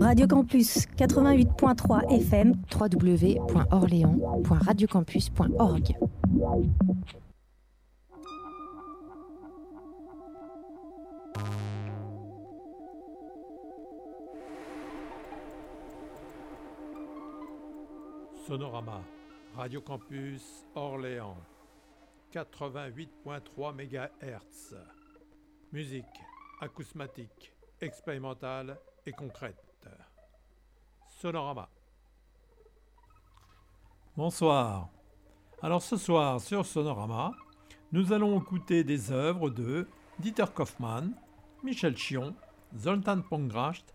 Radio Campus 88.3 FM www.orléans.radiocampus.org Sonorama, Radio Campus Orléans, 88.3 MHz. Musique acousmatique, expérimentale concrète. Sonorama. Bonsoir. Alors ce soir sur Sonorama, nous allons écouter des œuvres de Dieter Kaufmann, Michel Chion, Zoltan Pongracht,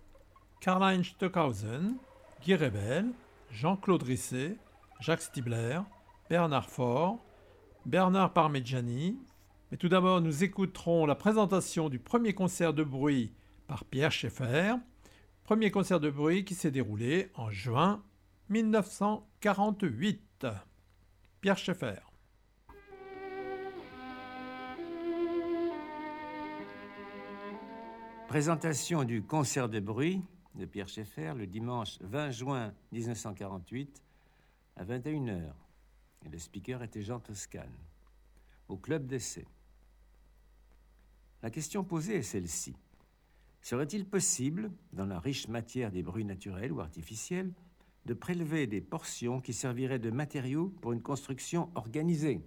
Karl-Heinz Stockhausen, Guy Rebel, Jean-Claude Risset, Jacques Stibler, Bernard Faure, Bernard Parmigiani. Mais tout d'abord, nous écouterons la présentation du premier concert de bruit par Pierre Schaeffer, premier concert de bruit qui s'est déroulé en juin 1948. Pierre Schaeffer. Présentation du concert de bruit de Pierre Schaeffer le dimanche 20 juin 1948 à 21h. Et le speaker était Jean Toscane, au club d'essai. La question posée est celle-ci. Serait-il possible, dans la riche matière des bruits naturels ou artificiels, de prélever des portions qui serviraient de matériaux pour une construction organisée?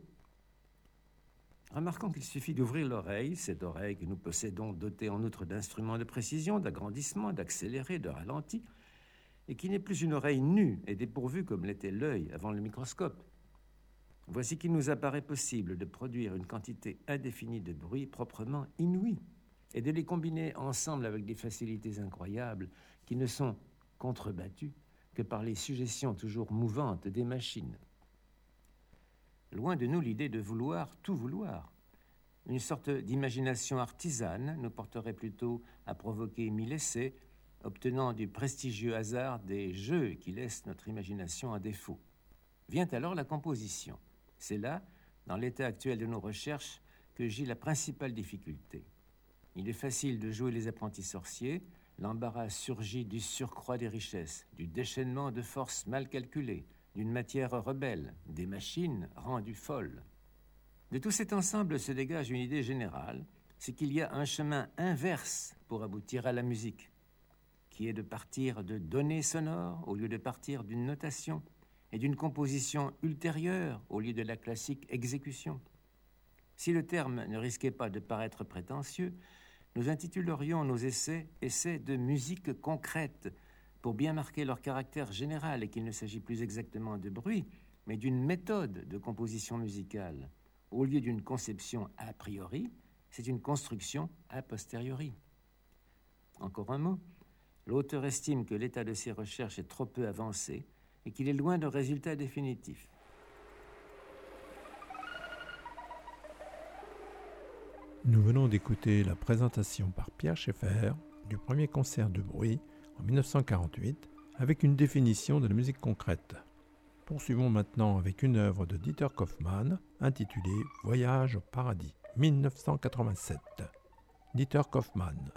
Remarquons qu'il suffit d'ouvrir l'oreille, cette oreille que nous possédons dotée en outre d'instruments de précision, d'agrandissement, d'accéléré, de ralenti, et qui n'est plus une oreille nue et dépourvue comme l'était l'œil avant le microscope. Voici qu'il nous apparaît possible de produire une quantité indéfinie de bruits proprement inouïs et de les combiner ensemble avec des facilités incroyables qui ne sont contrebattues que par les suggestions toujours mouvantes des machines. Loin de nous l'idée de vouloir tout vouloir. Une sorte d'imagination artisane nous porterait plutôt à provoquer mille essais, obtenant du prestigieux hasard des jeux qui laissent notre imagination à défaut. Vient alors la composition. C'est là, dans l'état actuel de nos recherches, que gît la principale difficulté. Il est facile de jouer les apprentis sorciers, l'embarras surgit du surcroît des richesses, du déchaînement de forces mal calculées, d'une matière rebelle, des machines rendues folles. De tout cet ensemble se dégage une idée générale, c'est qu'il y a un chemin inverse pour aboutir à la musique, qui est de partir de données sonores au lieu de partir d'une notation, et d'une composition ultérieure au lieu de la classique exécution. Si le terme ne risquait pas de paraître prétentieux, nous intitulerions nos essais Essais de musique concrète, pour bien marquer leur caractère général et qu'il ne s'agit plus exactement de bruit, mais d'une méthode de composition musicale. Au lieu d'une conception a priori, c'est une construction a posteriori. Encore un mot. L'auteur estime que l'état de ses recherches est trop peu avancé et qu'il est loin de résultats définitifs. Nous venons d'écouter la présentation par Pierre Schaeffer du premier concert de bruit en 1948 avec une définition de la musique concrète. Poursuivons maintenant avec une œuvre de Dieter Kaufmann intitulée Voyage au paradis 1987. Dieter Kaufmann.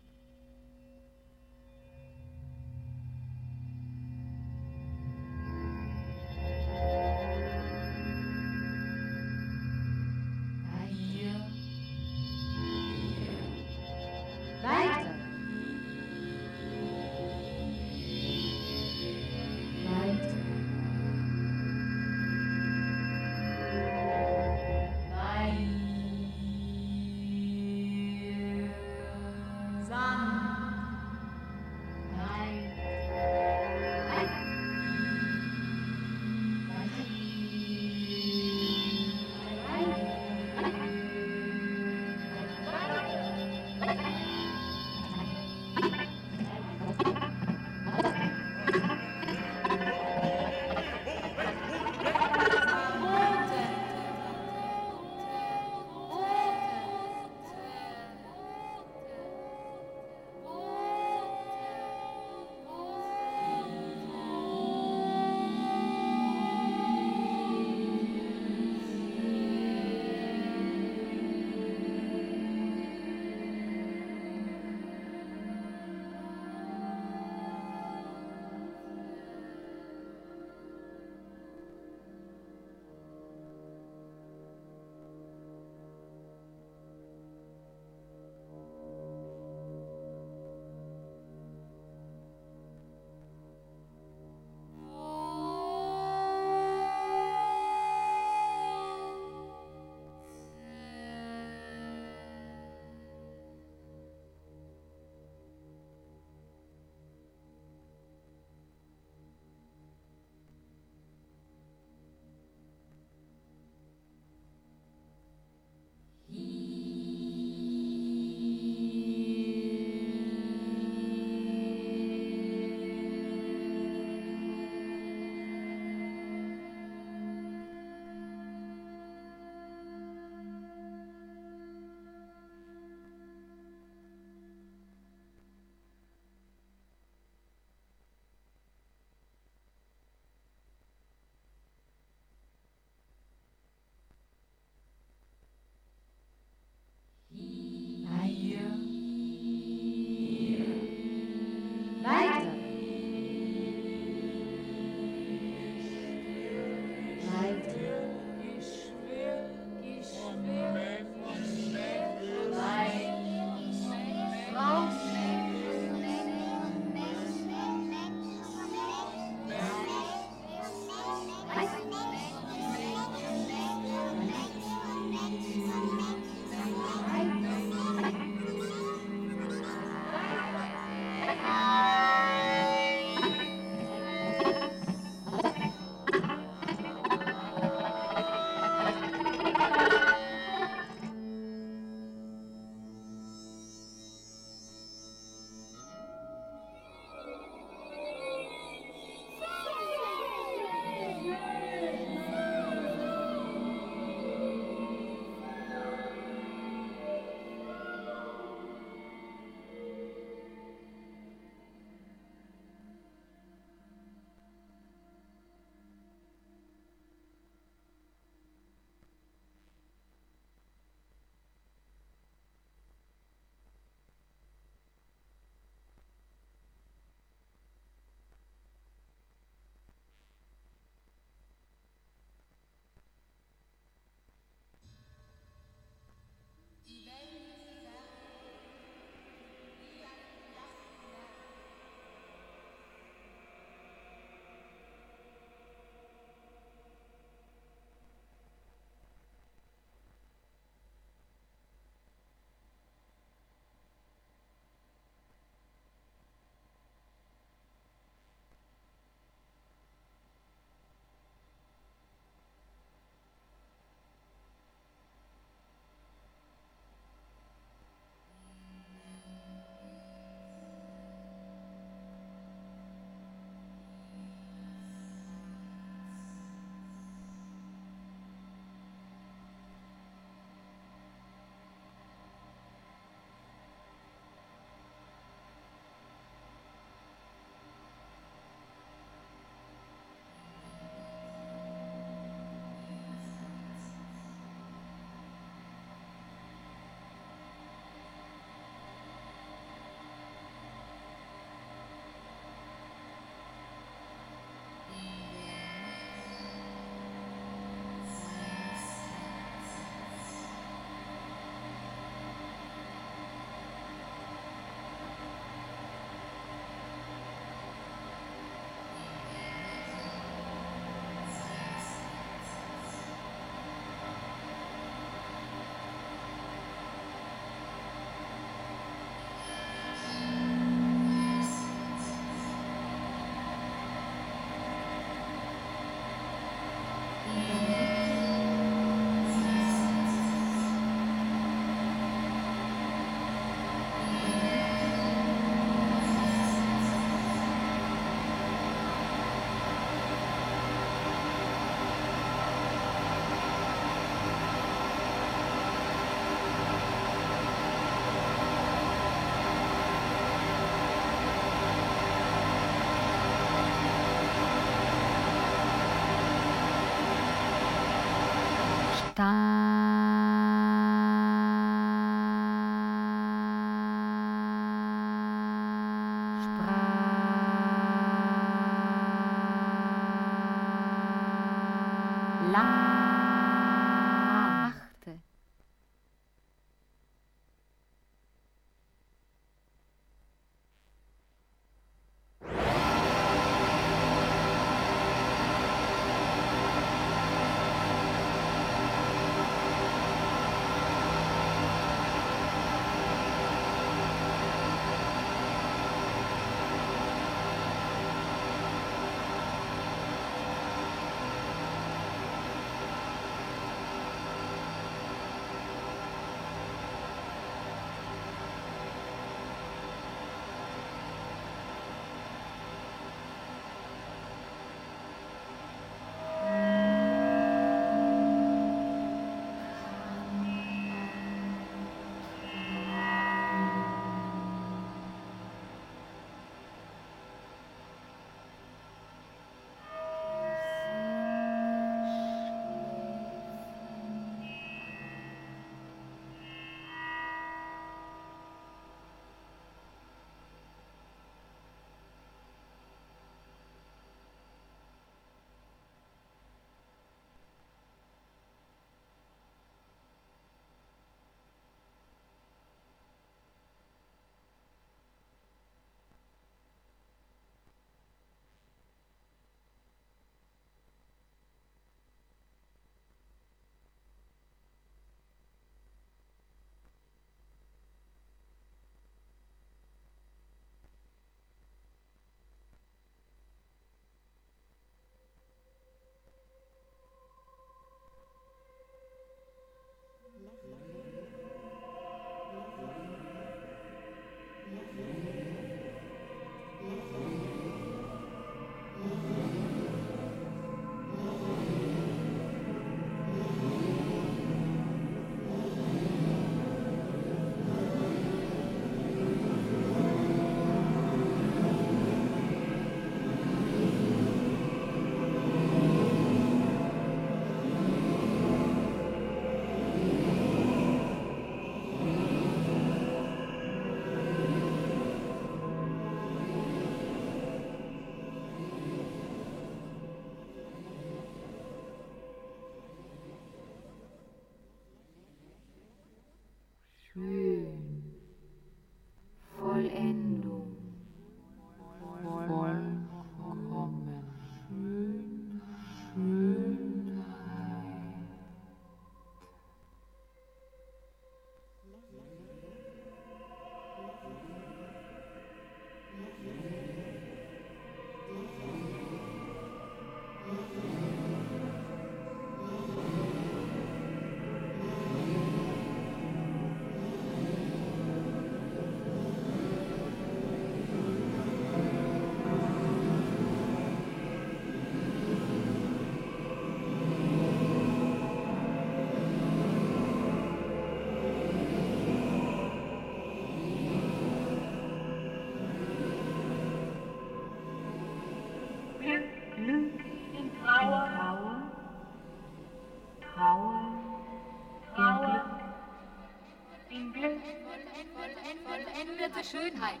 Schönheit.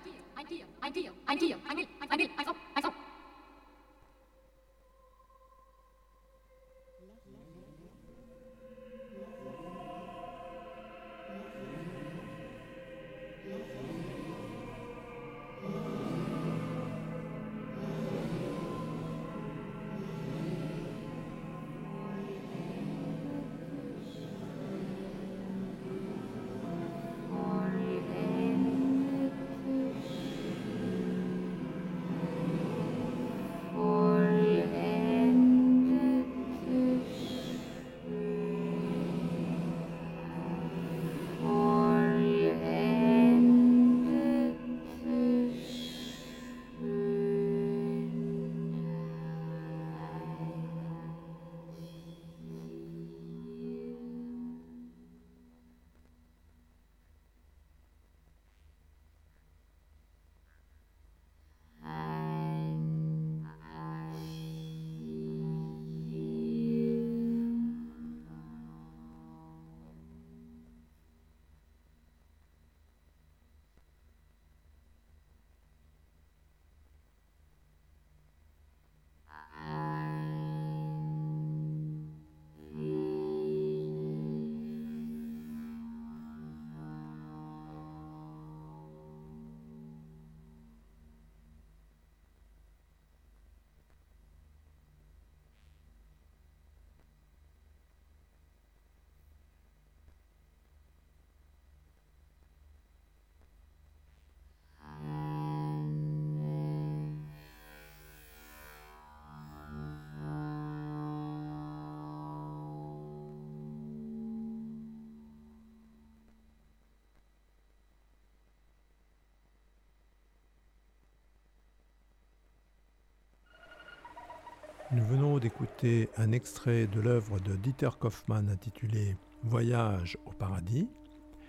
Nous venons d'écouter un extrait de l'œuvre de Dieter Kaufmann intitulée Voyage au paradis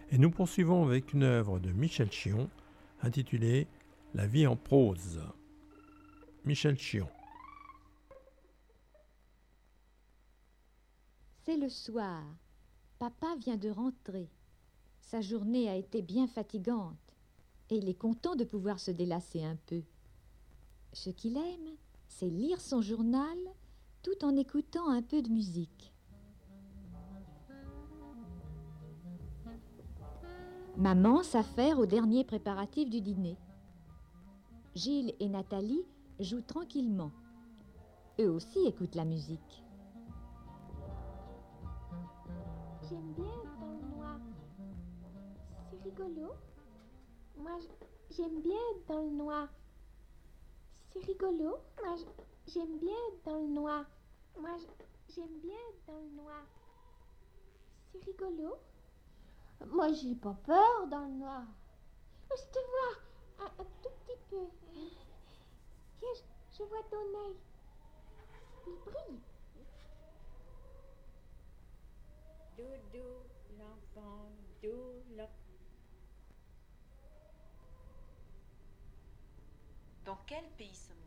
et nous poursuivons avec une œuvre de Michel Chion intitulée La vie en prose. Michel Chion. C'est le soir. Papa vient de rentrer. Sa journée a été bien fatigante et il est content de pouvoir se délasser un peu. Ce qu'il aime, c'est lire son journal tout en écoutant un peu de musique. Maman s'affaire au dernier préparatif du dîner. Gilles et Nathalie jouent tranquillement. Eux aussi écoutent la musique. J'aime bien dans le noir. C'est rigolo. Moi, j'aime bien dans le noir. C'est rigolo. Moi, j'aime bien dans le noir. Moi, j'aime bien dans le noir. C'est rigolo. Moi, j'ai pas peur dans le noir. Oh, je te vois un, un tout petit peu. Je, je vois ton œil. Il brille. Doudou, l'enfant, doux, Dans quel pays sommes-nous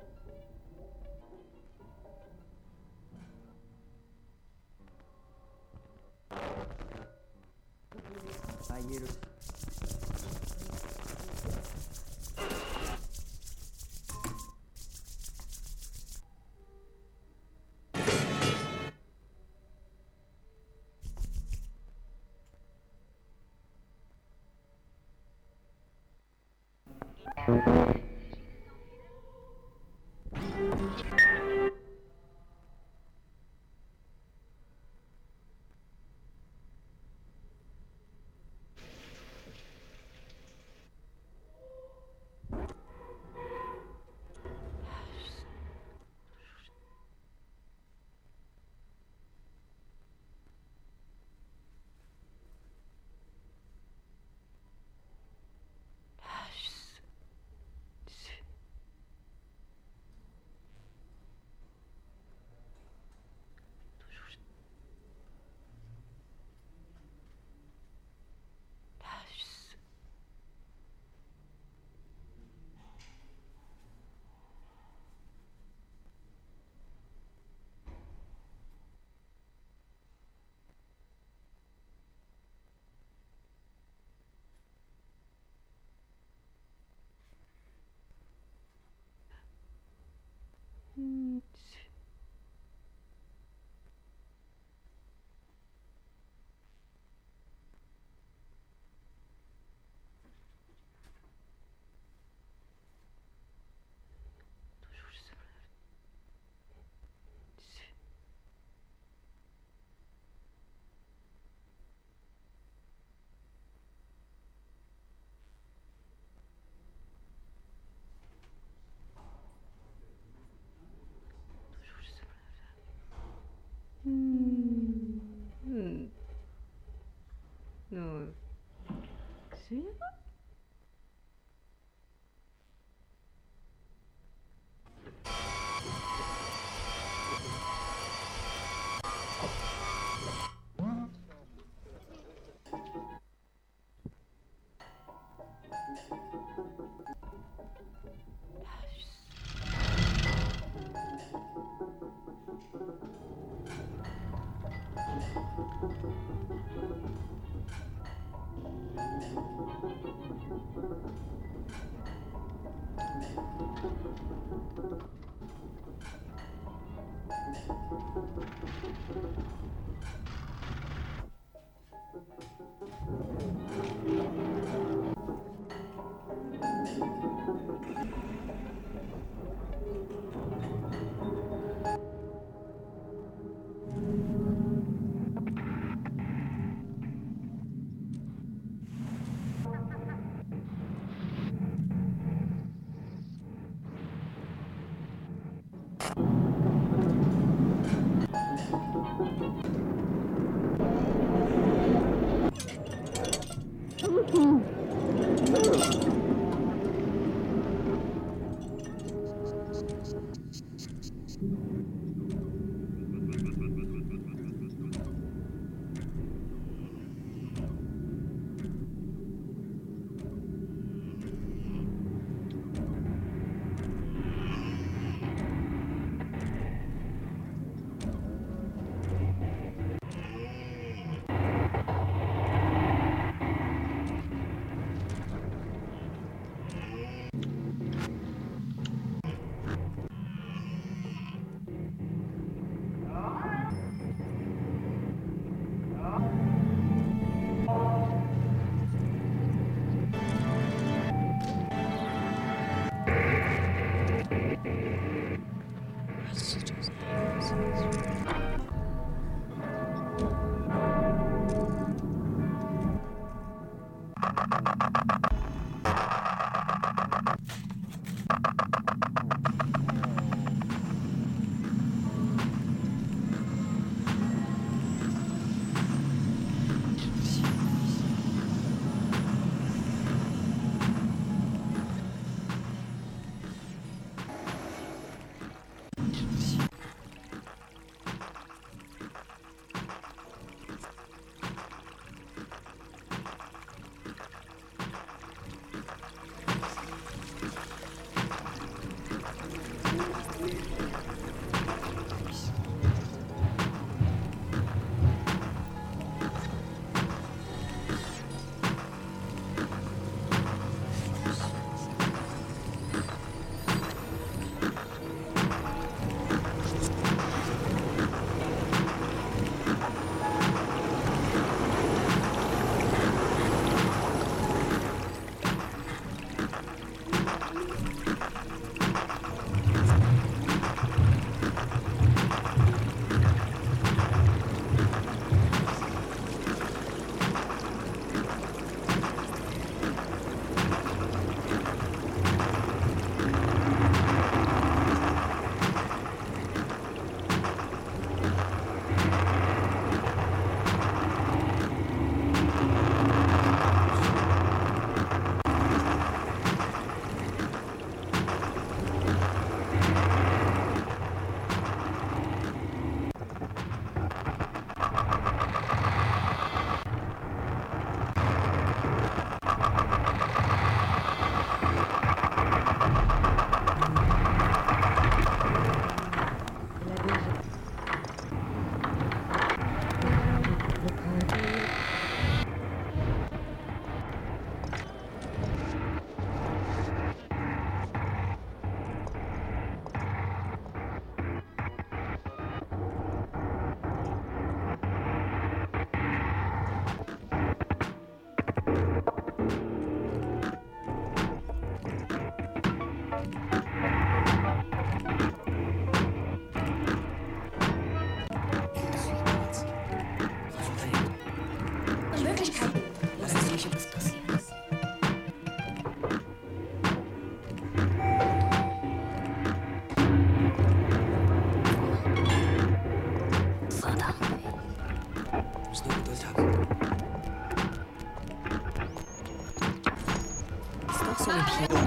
I hear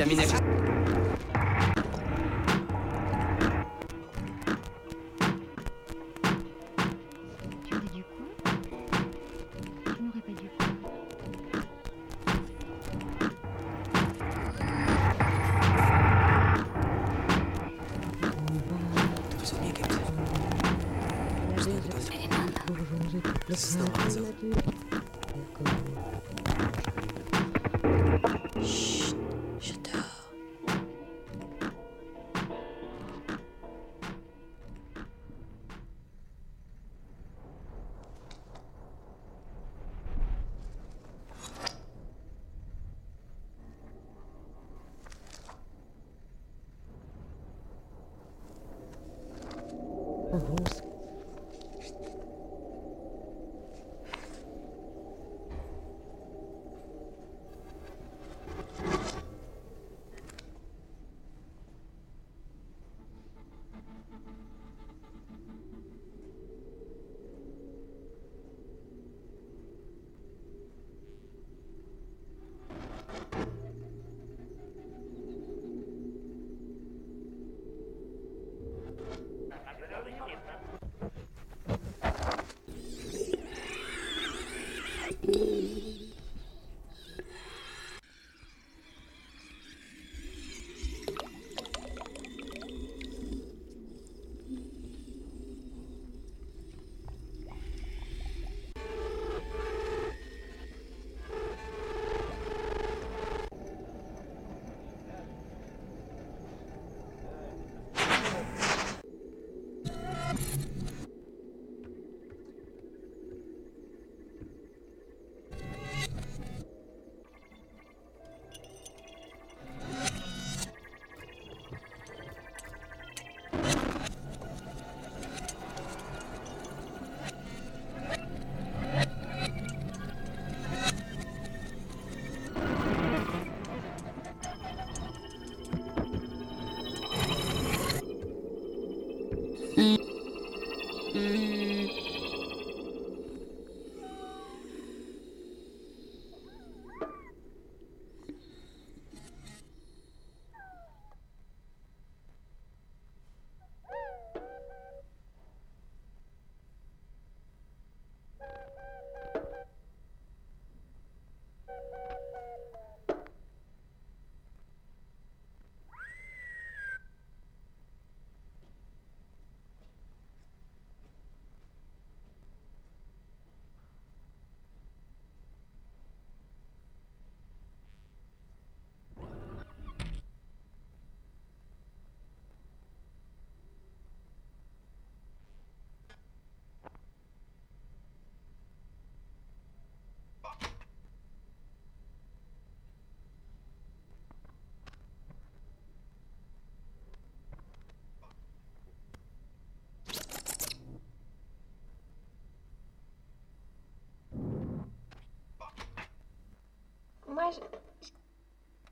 меня...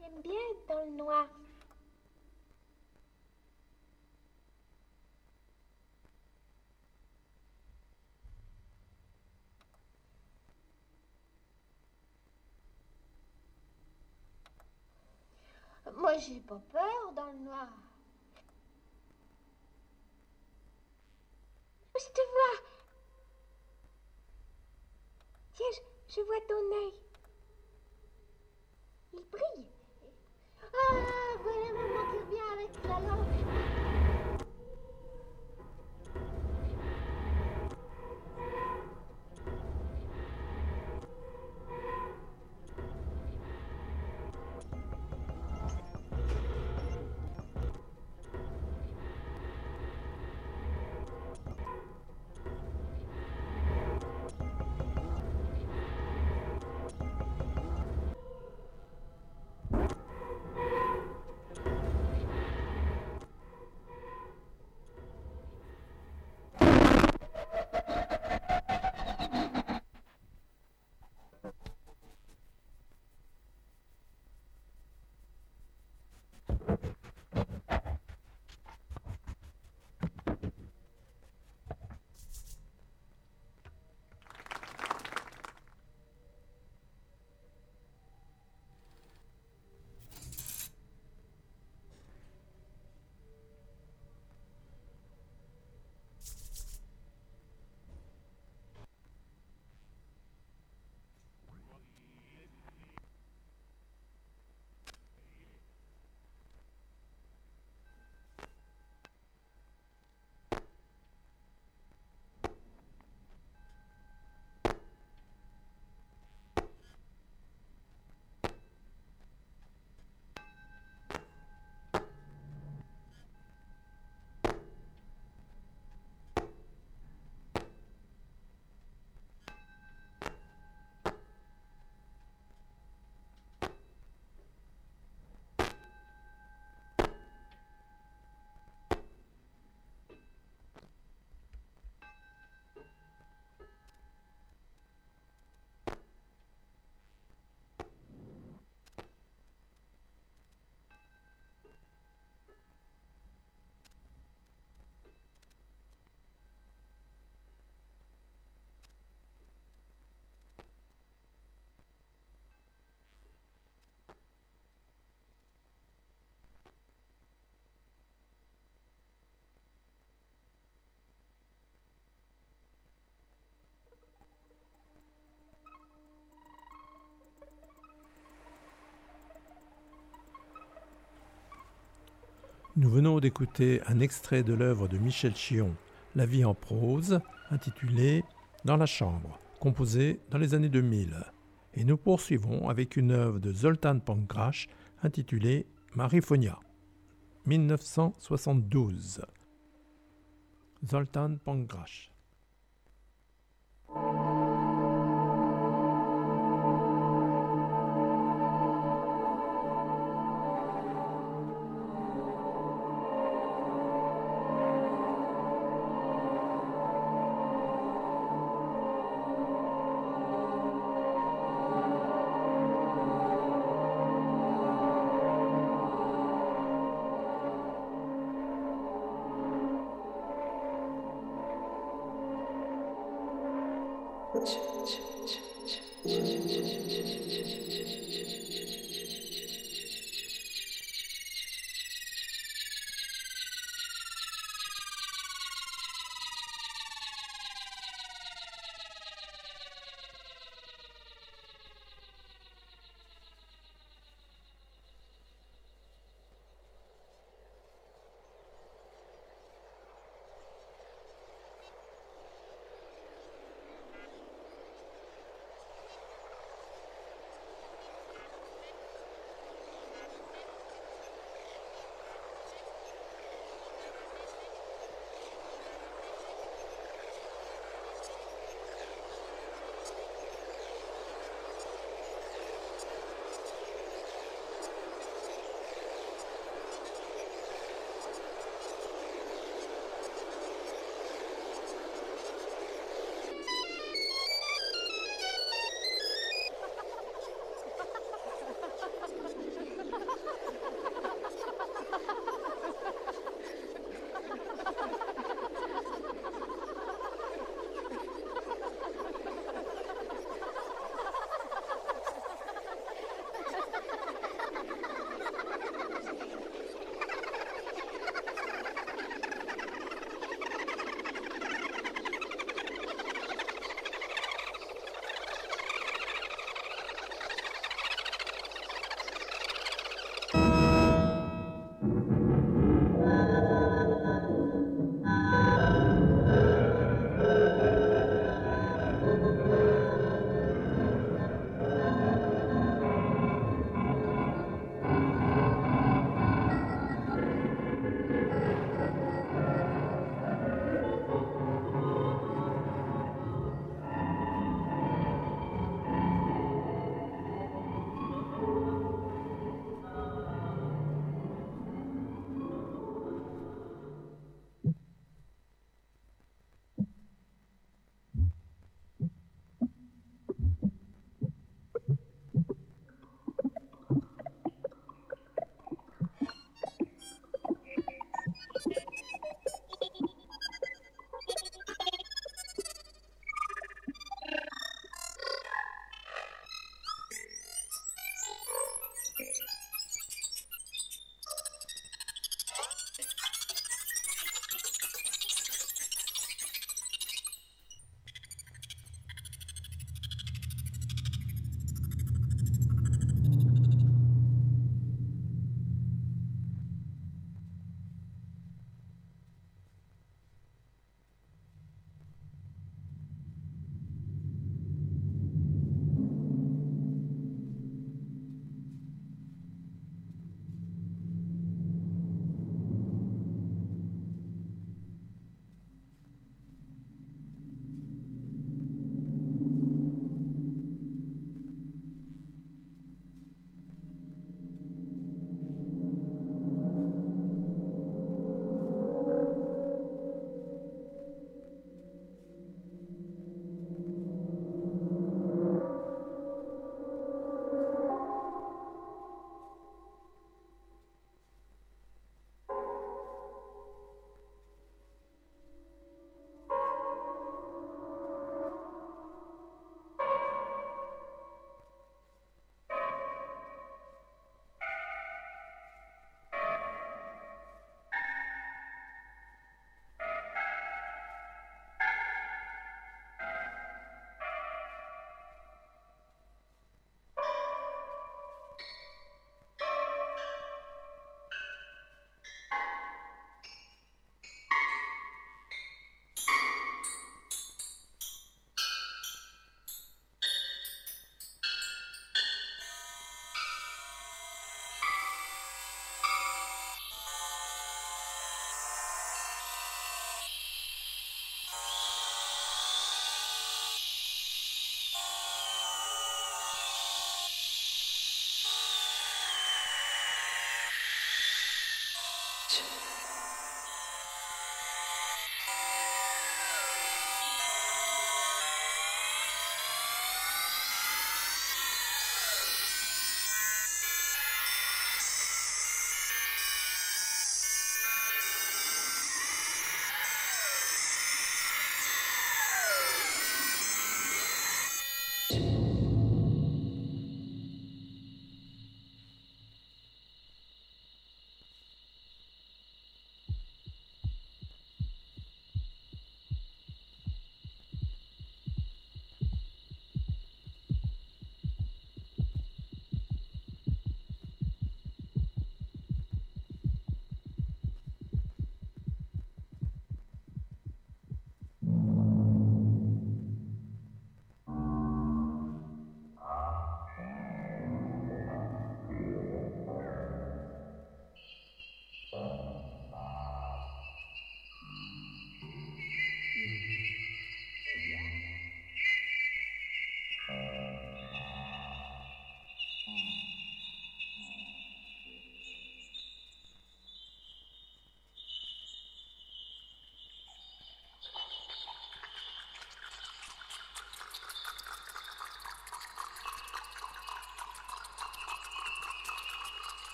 j'aime bien être dans le noir. Moi, j'ai pas peur dans le noir. Je te vois. Tiens, je, je vois ton œil. Il brille. Ah, voilà maman qui revient avec la lampe. Nous venons d'écouter un extrait de l'œuvre de Michel Chion, La vie en prose, intitulée Dans la chambre, composée dans les années 2000. Et nous poursuivons avec une œuvre de Zoltan Pankrash intitulée Marifonia, 1972. Zoltan Pankrash.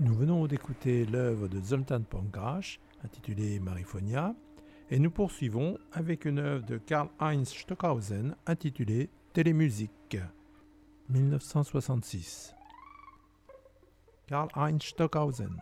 Nous venons d'écouter l'œuvre de Zoltan Pankrash, intitulée Marifonia, et nous poursuivons avec une œuvre de Karl-Heinz Stockhausen intitulée Télémusique, 1966. Karl-Heinz Stockhausen.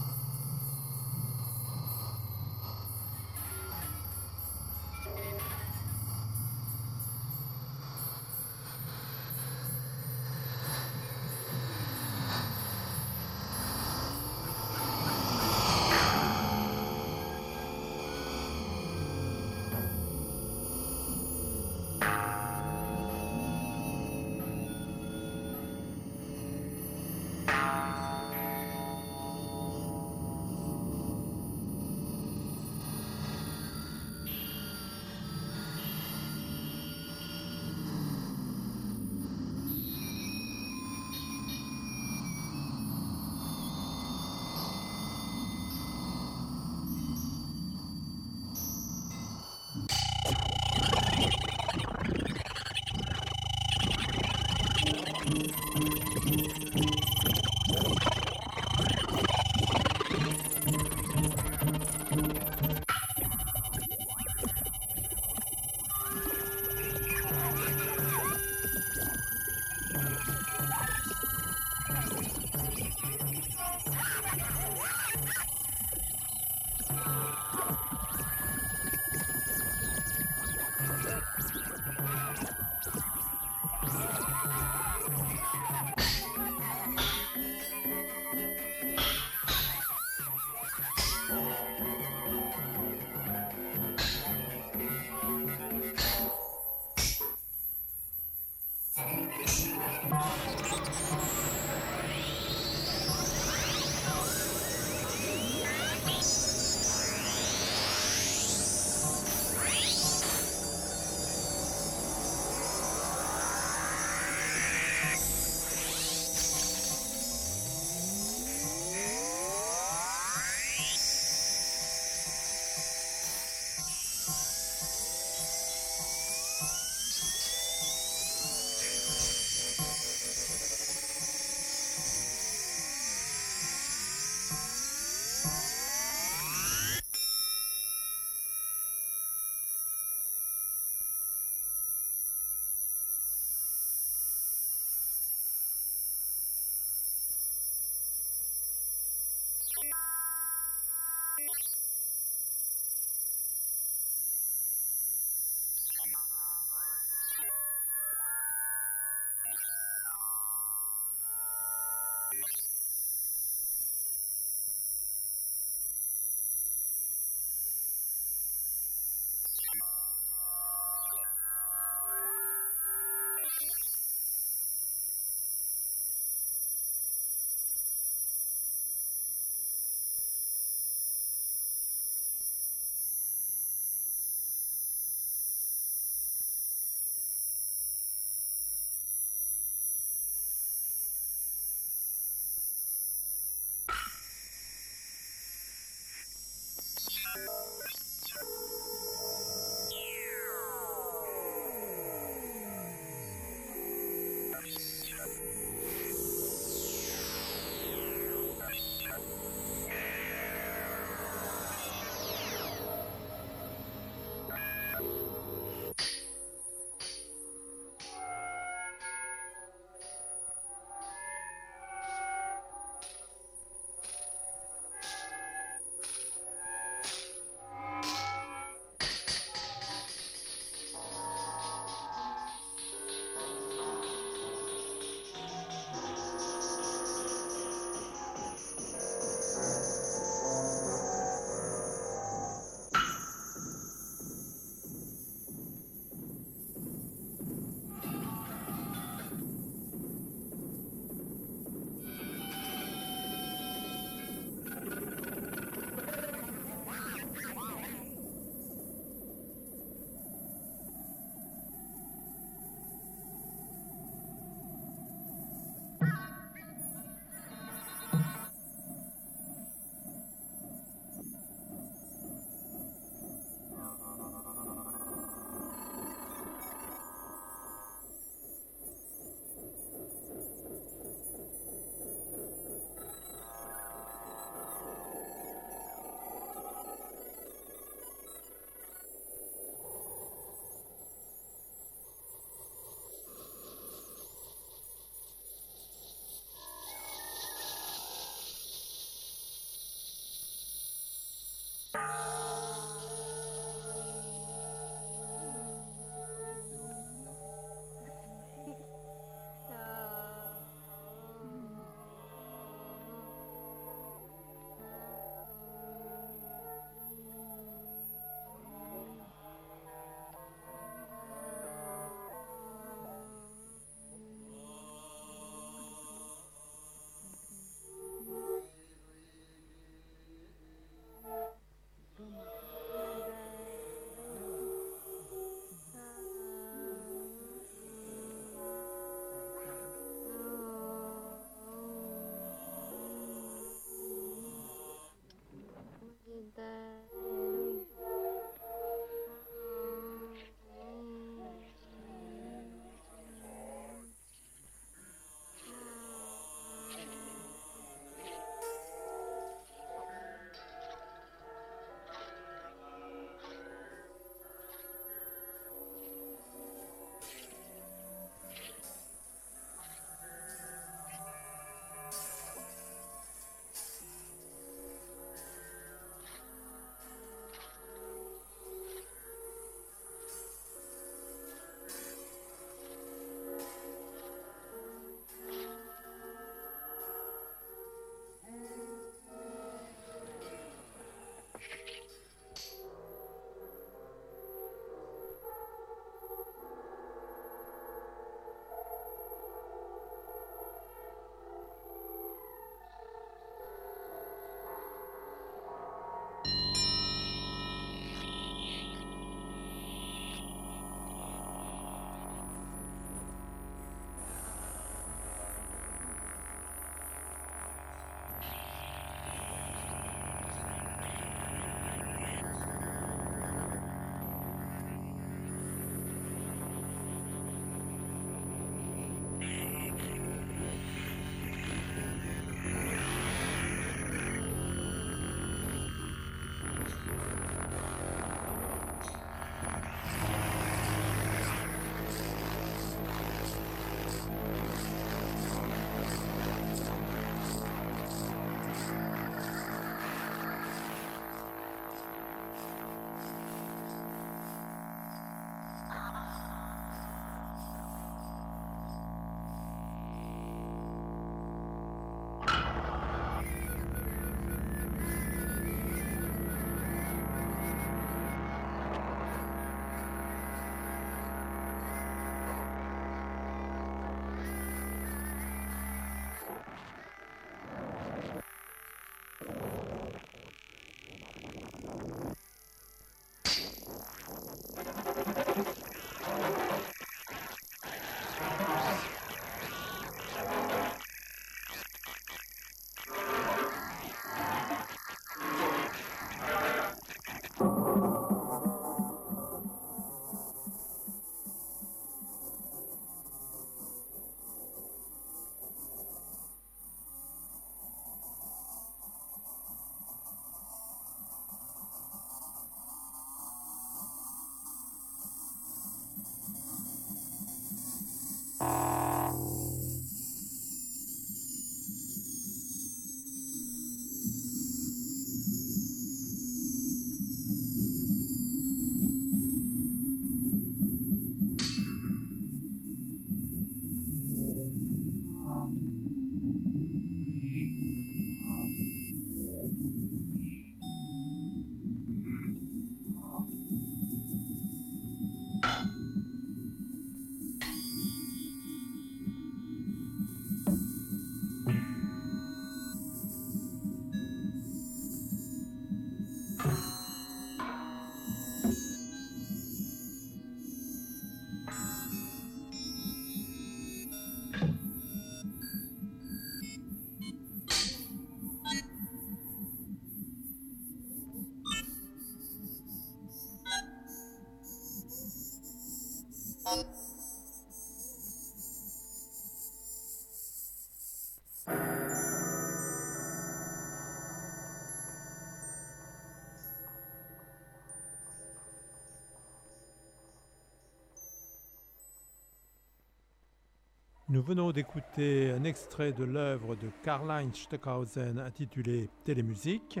Nous venons d'écouter un extrait de l'œuvre de Karl-Heinz Stockhausen intitulée Télémusique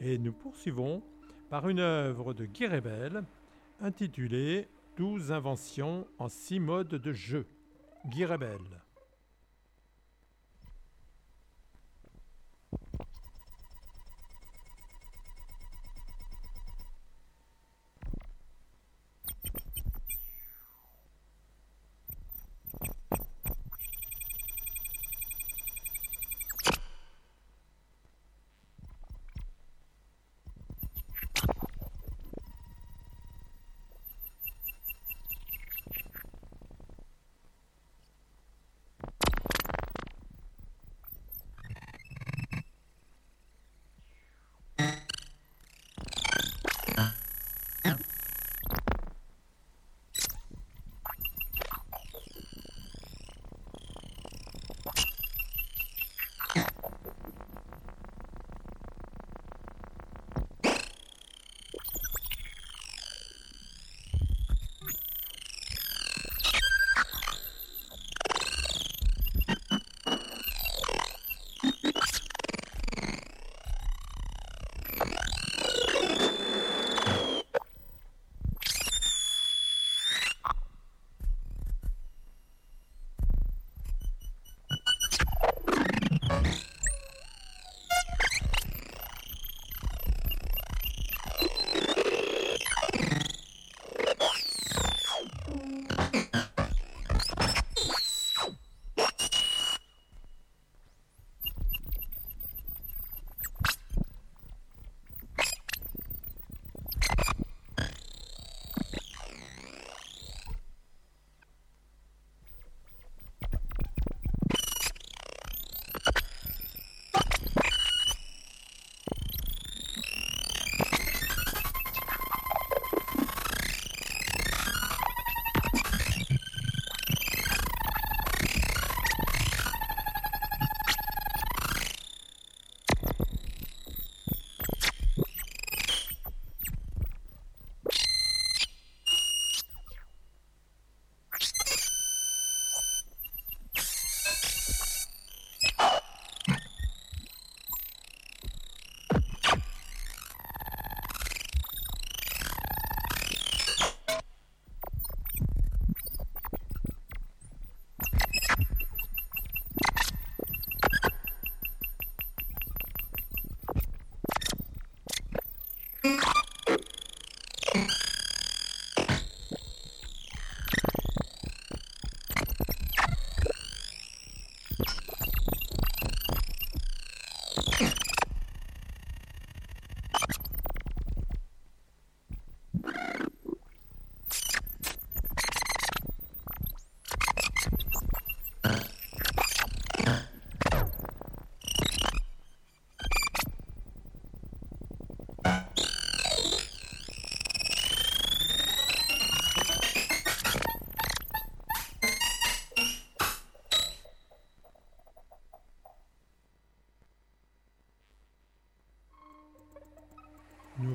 et nous poursuivons par une œuvre de Guy Rebel intitulée 12 inventions en 6 modes de jeu. Guy Rebel.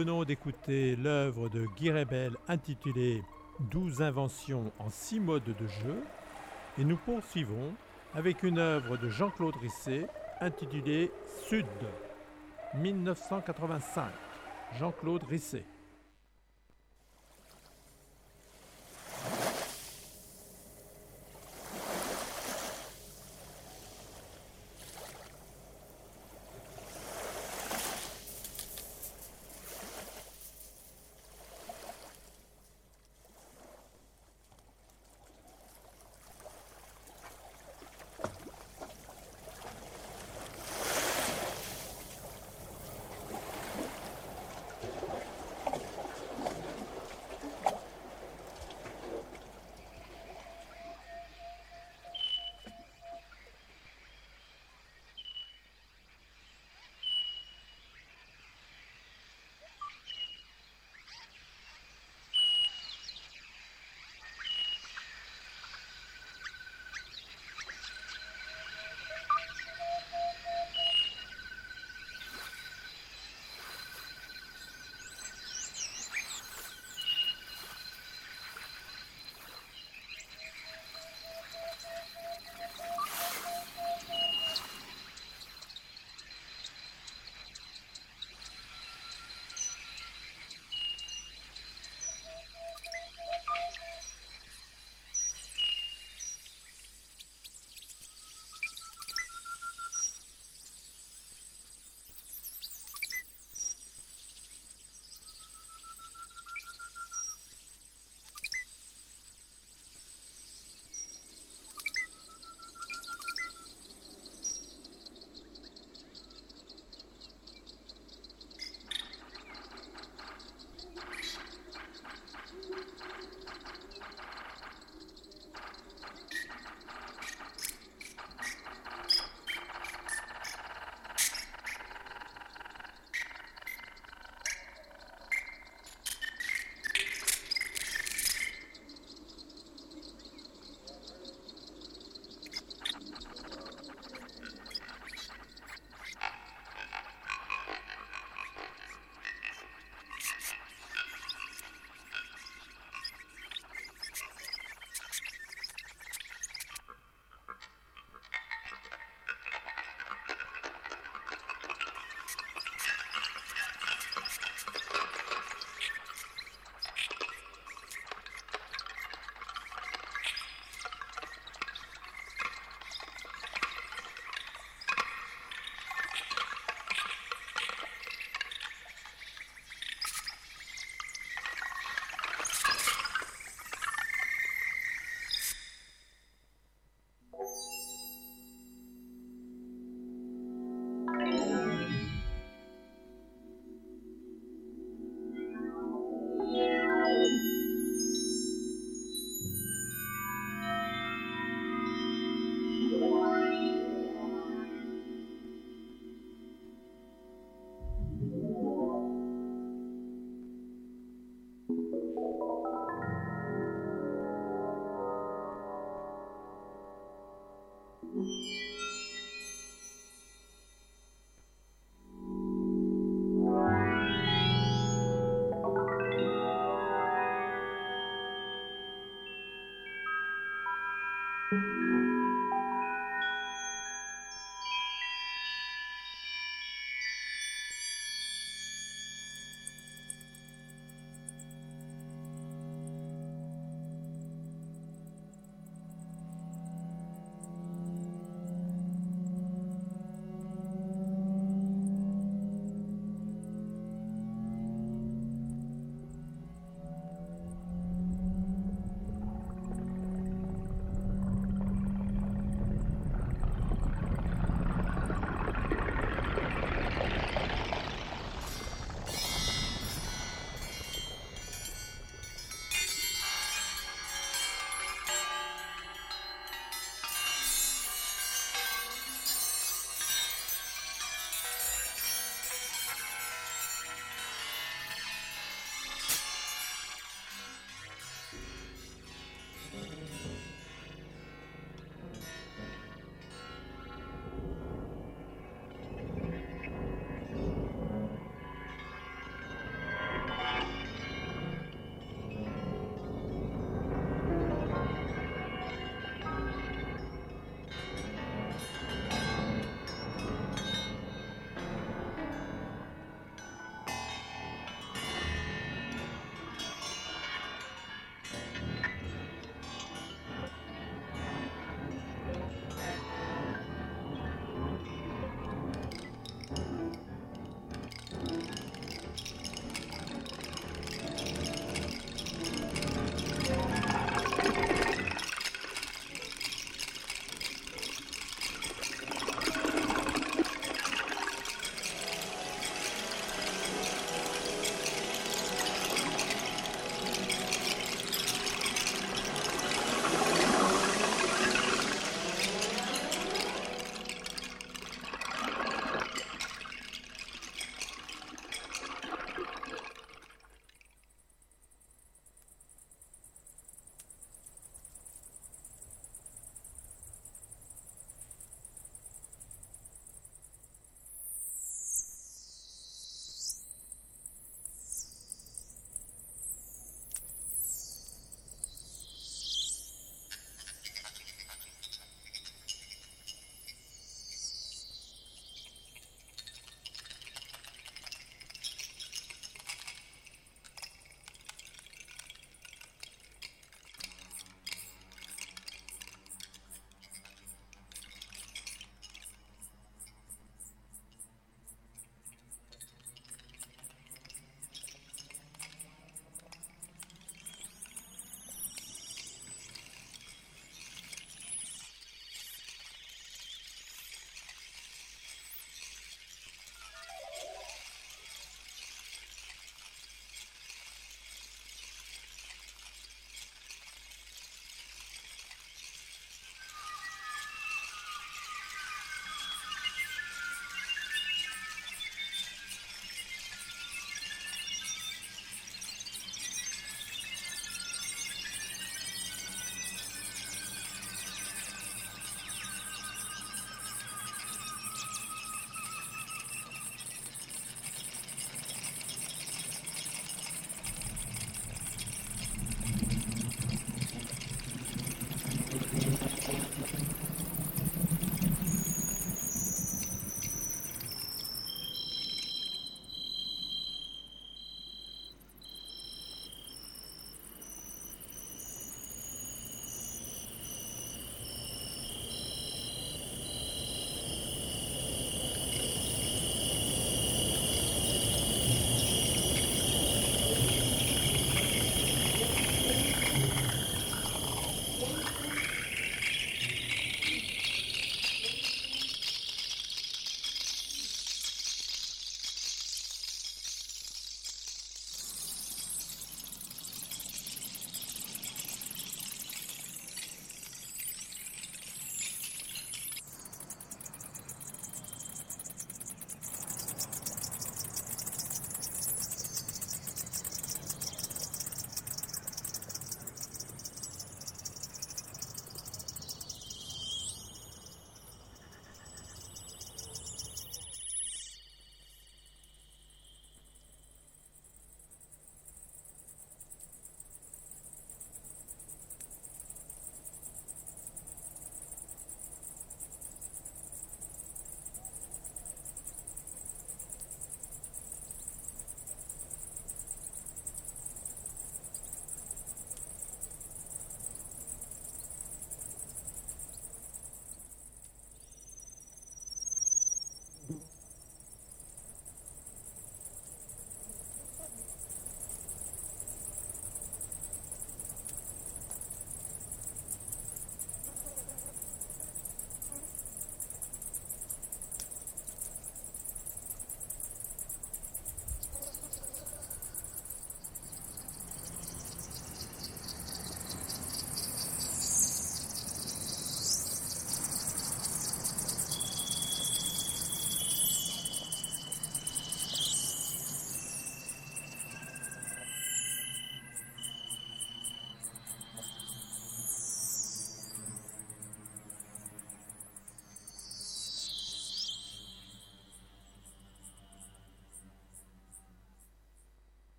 Venons d'écouter l'œuvre de Guy Rebel intitulée 12 inventions en 6 modes de jeu et nous poursuivons avec une œuvre de Jean-Claude Risset intitulée Sud 1985. Jean-Claude Risset.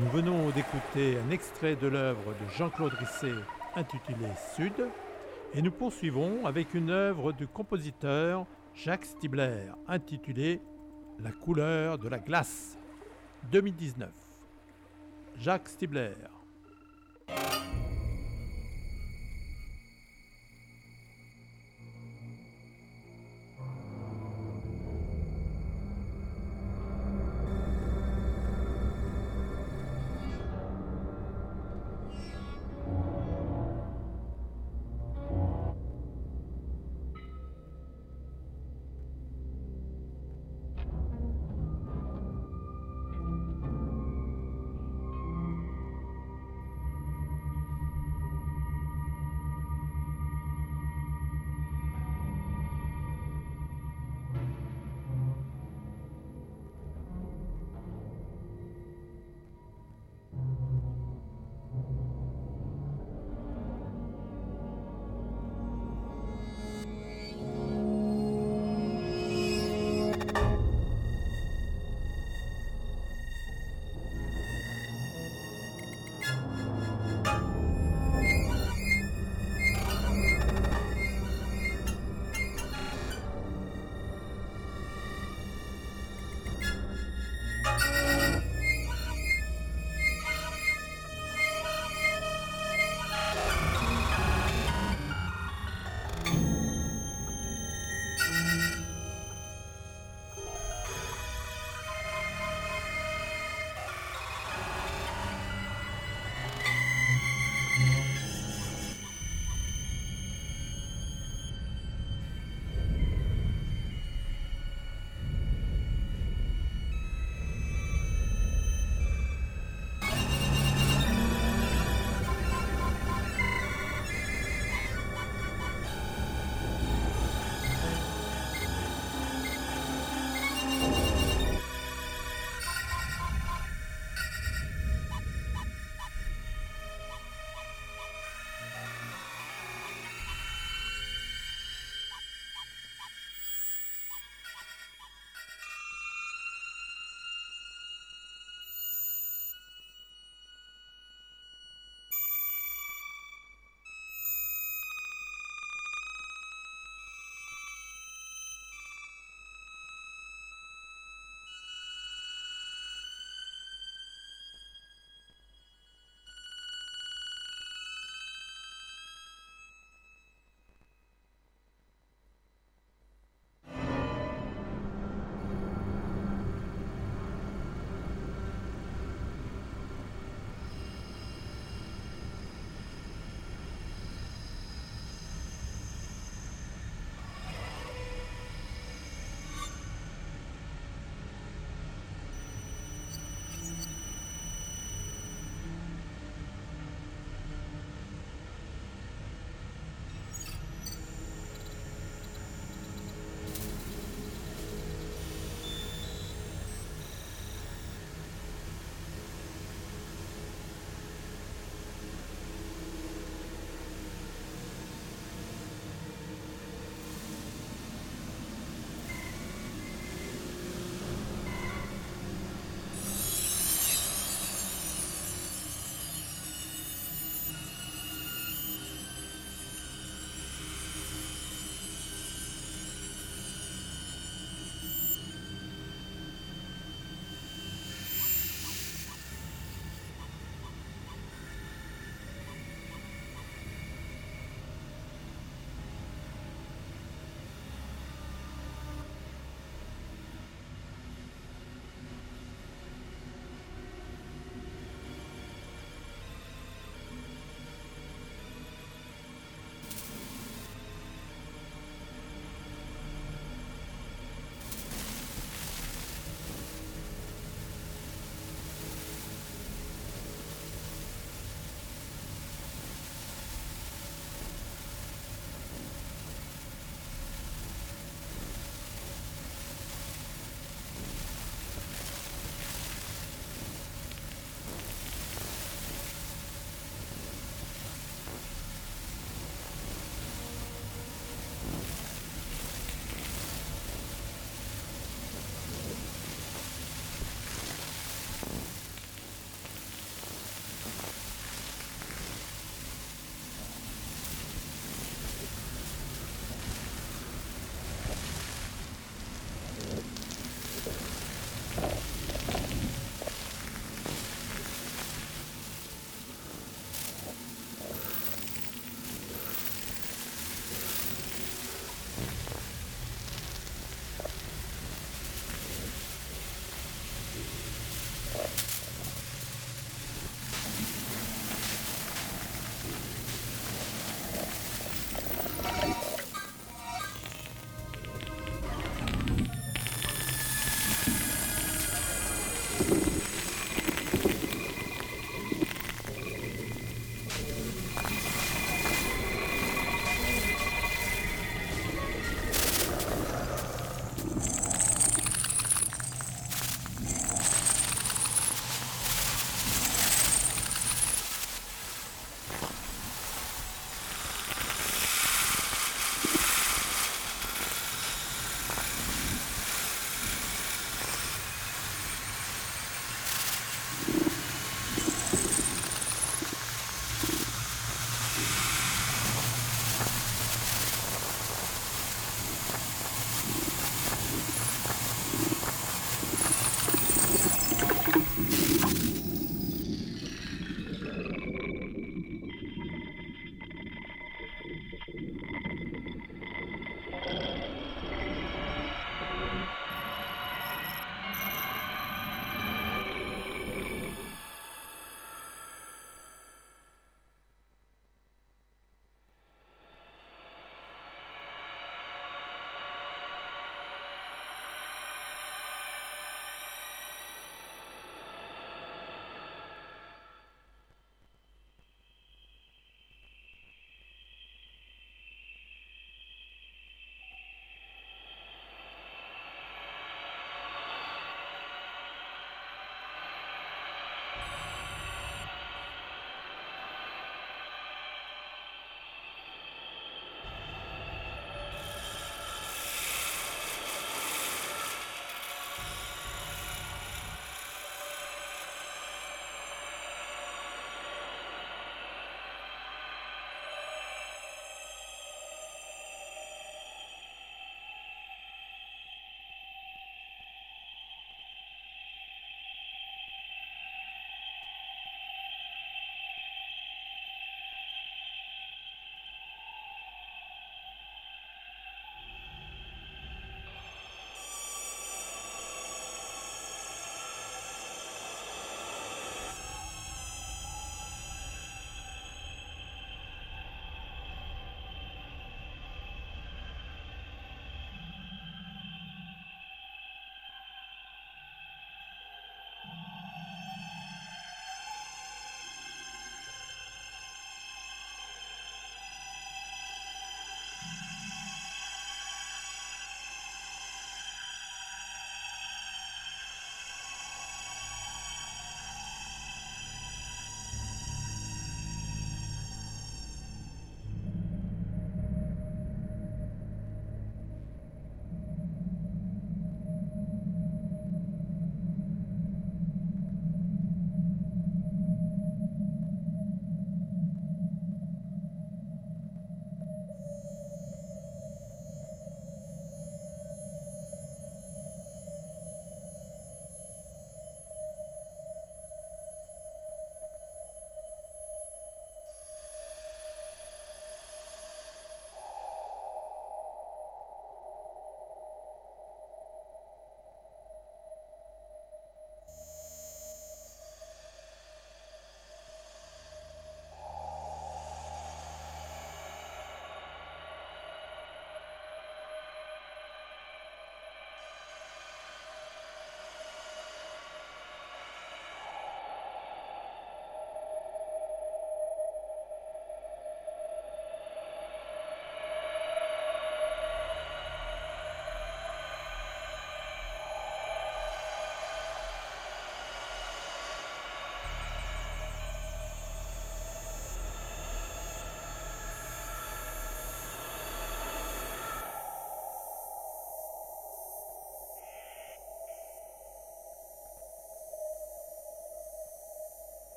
Nous venons d'écouter un extrait de l'œuvre de Jean-Claude Risset intitulée Sud et nous poursuivons avec une œuvre du compositeur Jacques Stibler intitulée La couleur de la glace 2019. Jacques Stibler.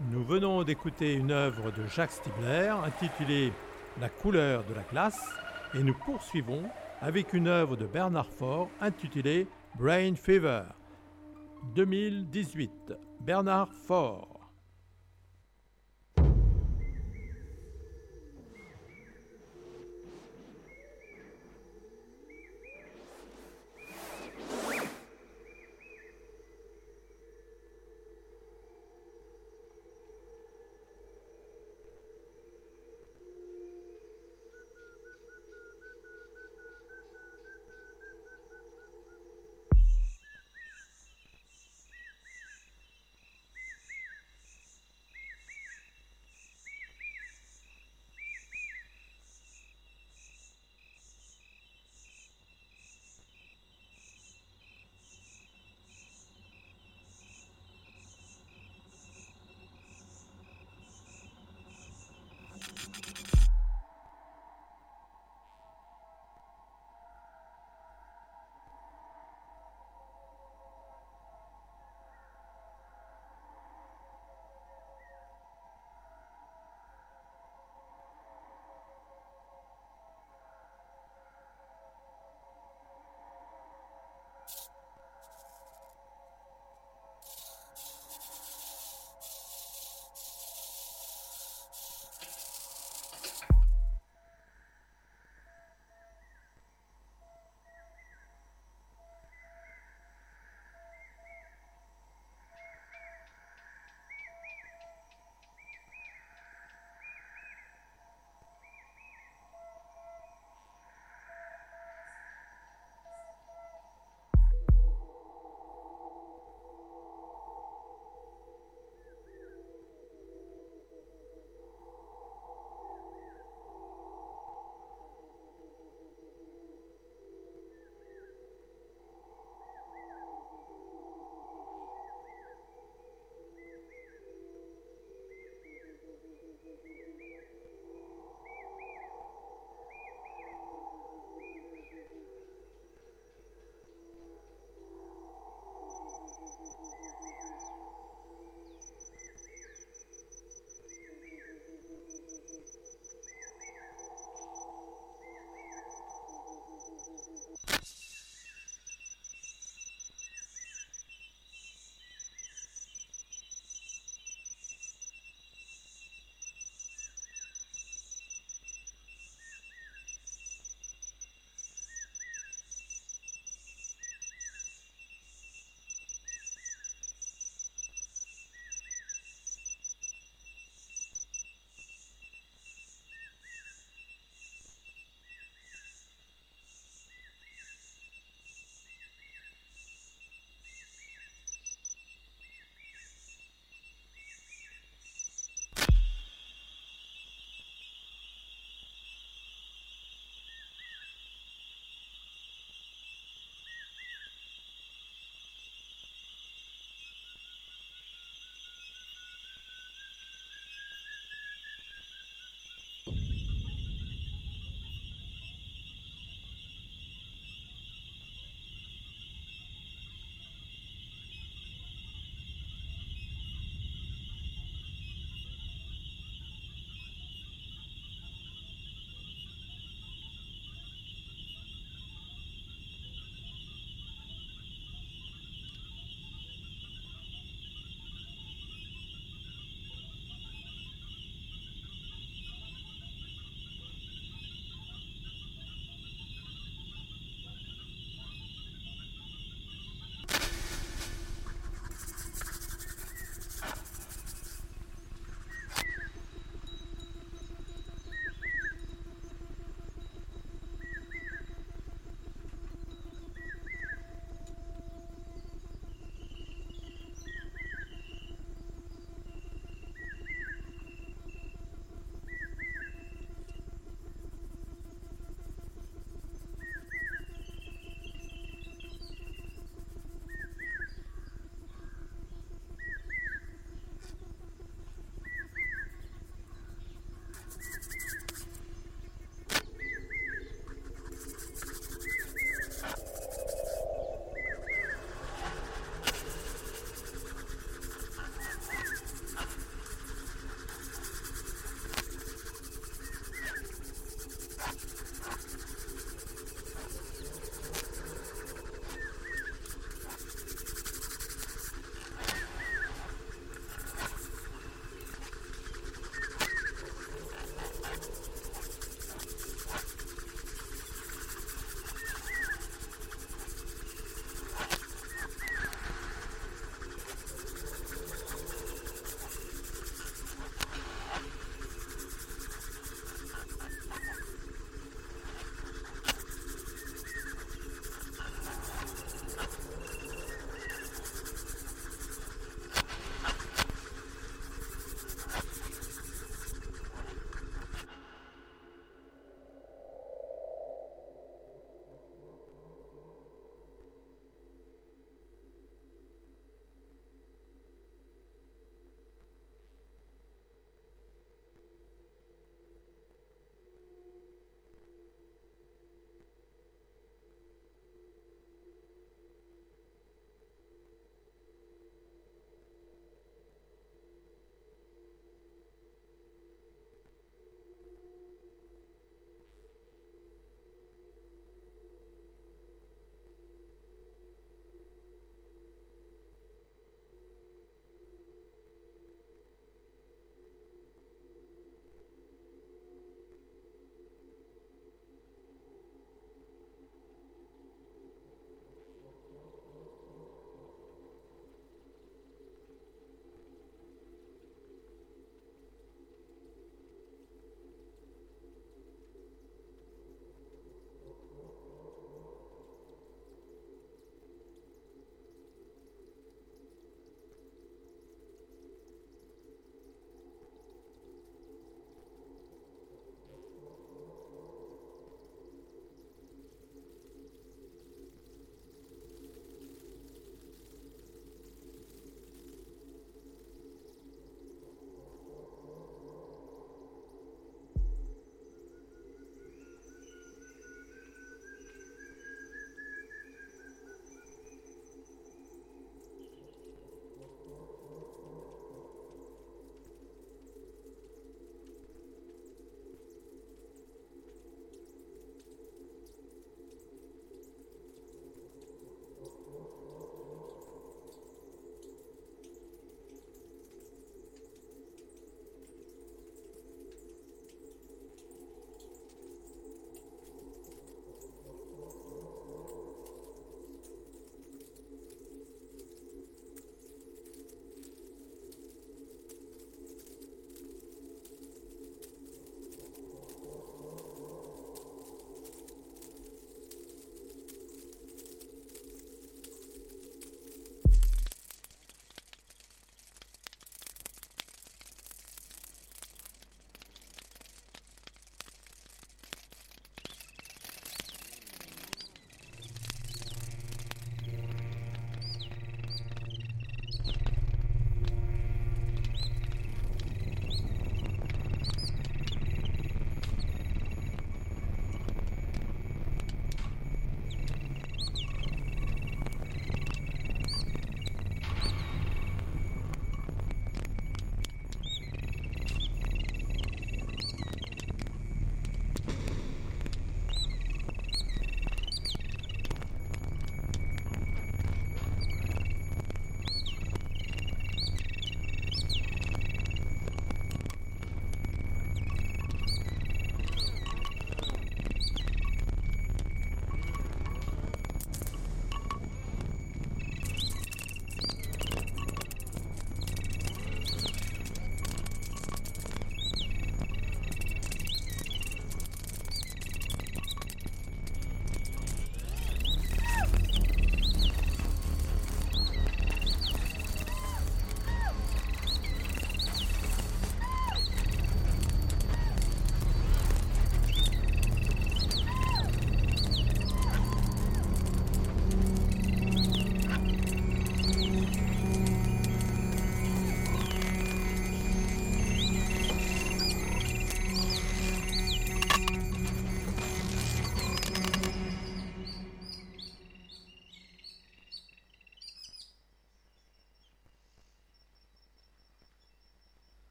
Nous venons d'écouter une œuvre de Jacques Stibler intitulée La couleur de la glace et nous poursuivons avec une œuvre de Bernard Faure intitulée Brain Fever 2018. Bernard Faure.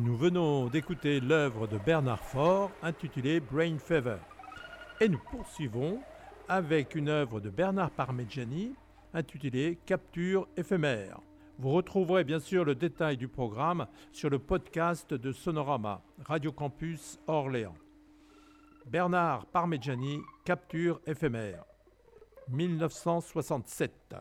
Nous venons d'écouter l'œuvre de Bernard Faure intitulée Brain Fever. Et nous poursuivons avec une œuvre de Bernard Parmigiani intitulée Capture éphémère. Vous retrouverez bien sûr le détail du programme sur le podcast de Sonorama, Radio Campus Orléans. Bernard Parmigiani, Capture éphémère, 1967.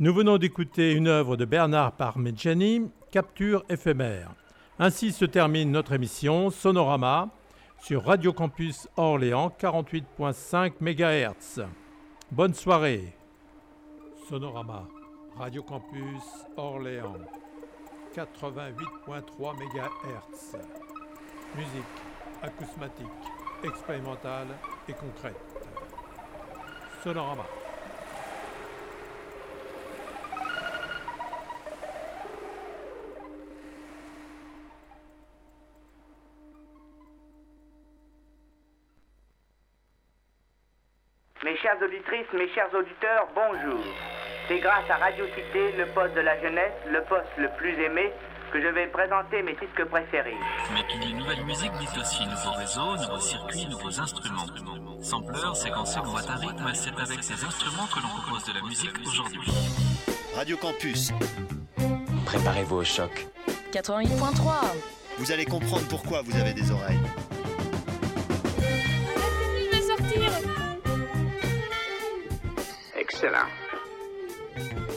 Nous venons d'écouter une œuvre de Bernard Parmigiani, Capture éphémère. Ainsi se termine notre émission Sonorama sur Radio Campus Orléans 48.5 MHz. Bonne soirée. Sonorama, Radio Campus Orléans 88.3 MHz. Musique acousmatique, expérimentale et concrète. Sonorama. Chères auditrices, mes chers auditeurs, bonjour. C'est grâce à Radio Cité, le poste de la jeunesse, le poste le plus aimé, que je vais présenter mes disques préférés. Mais qui dit nouvelle musique dit aussi nouveaux réseaux, nouveaux circuits, nouveaux instruments. Sampleur, séquenceur, boîte à rythme, c'est avec ces instruments que l'on propose de la musique aujourd'hui. Radio Campus. Préparez-vous au choc. 88.3. Vous allez comprendre pourquoi vous avez des oreilles. 谢谢。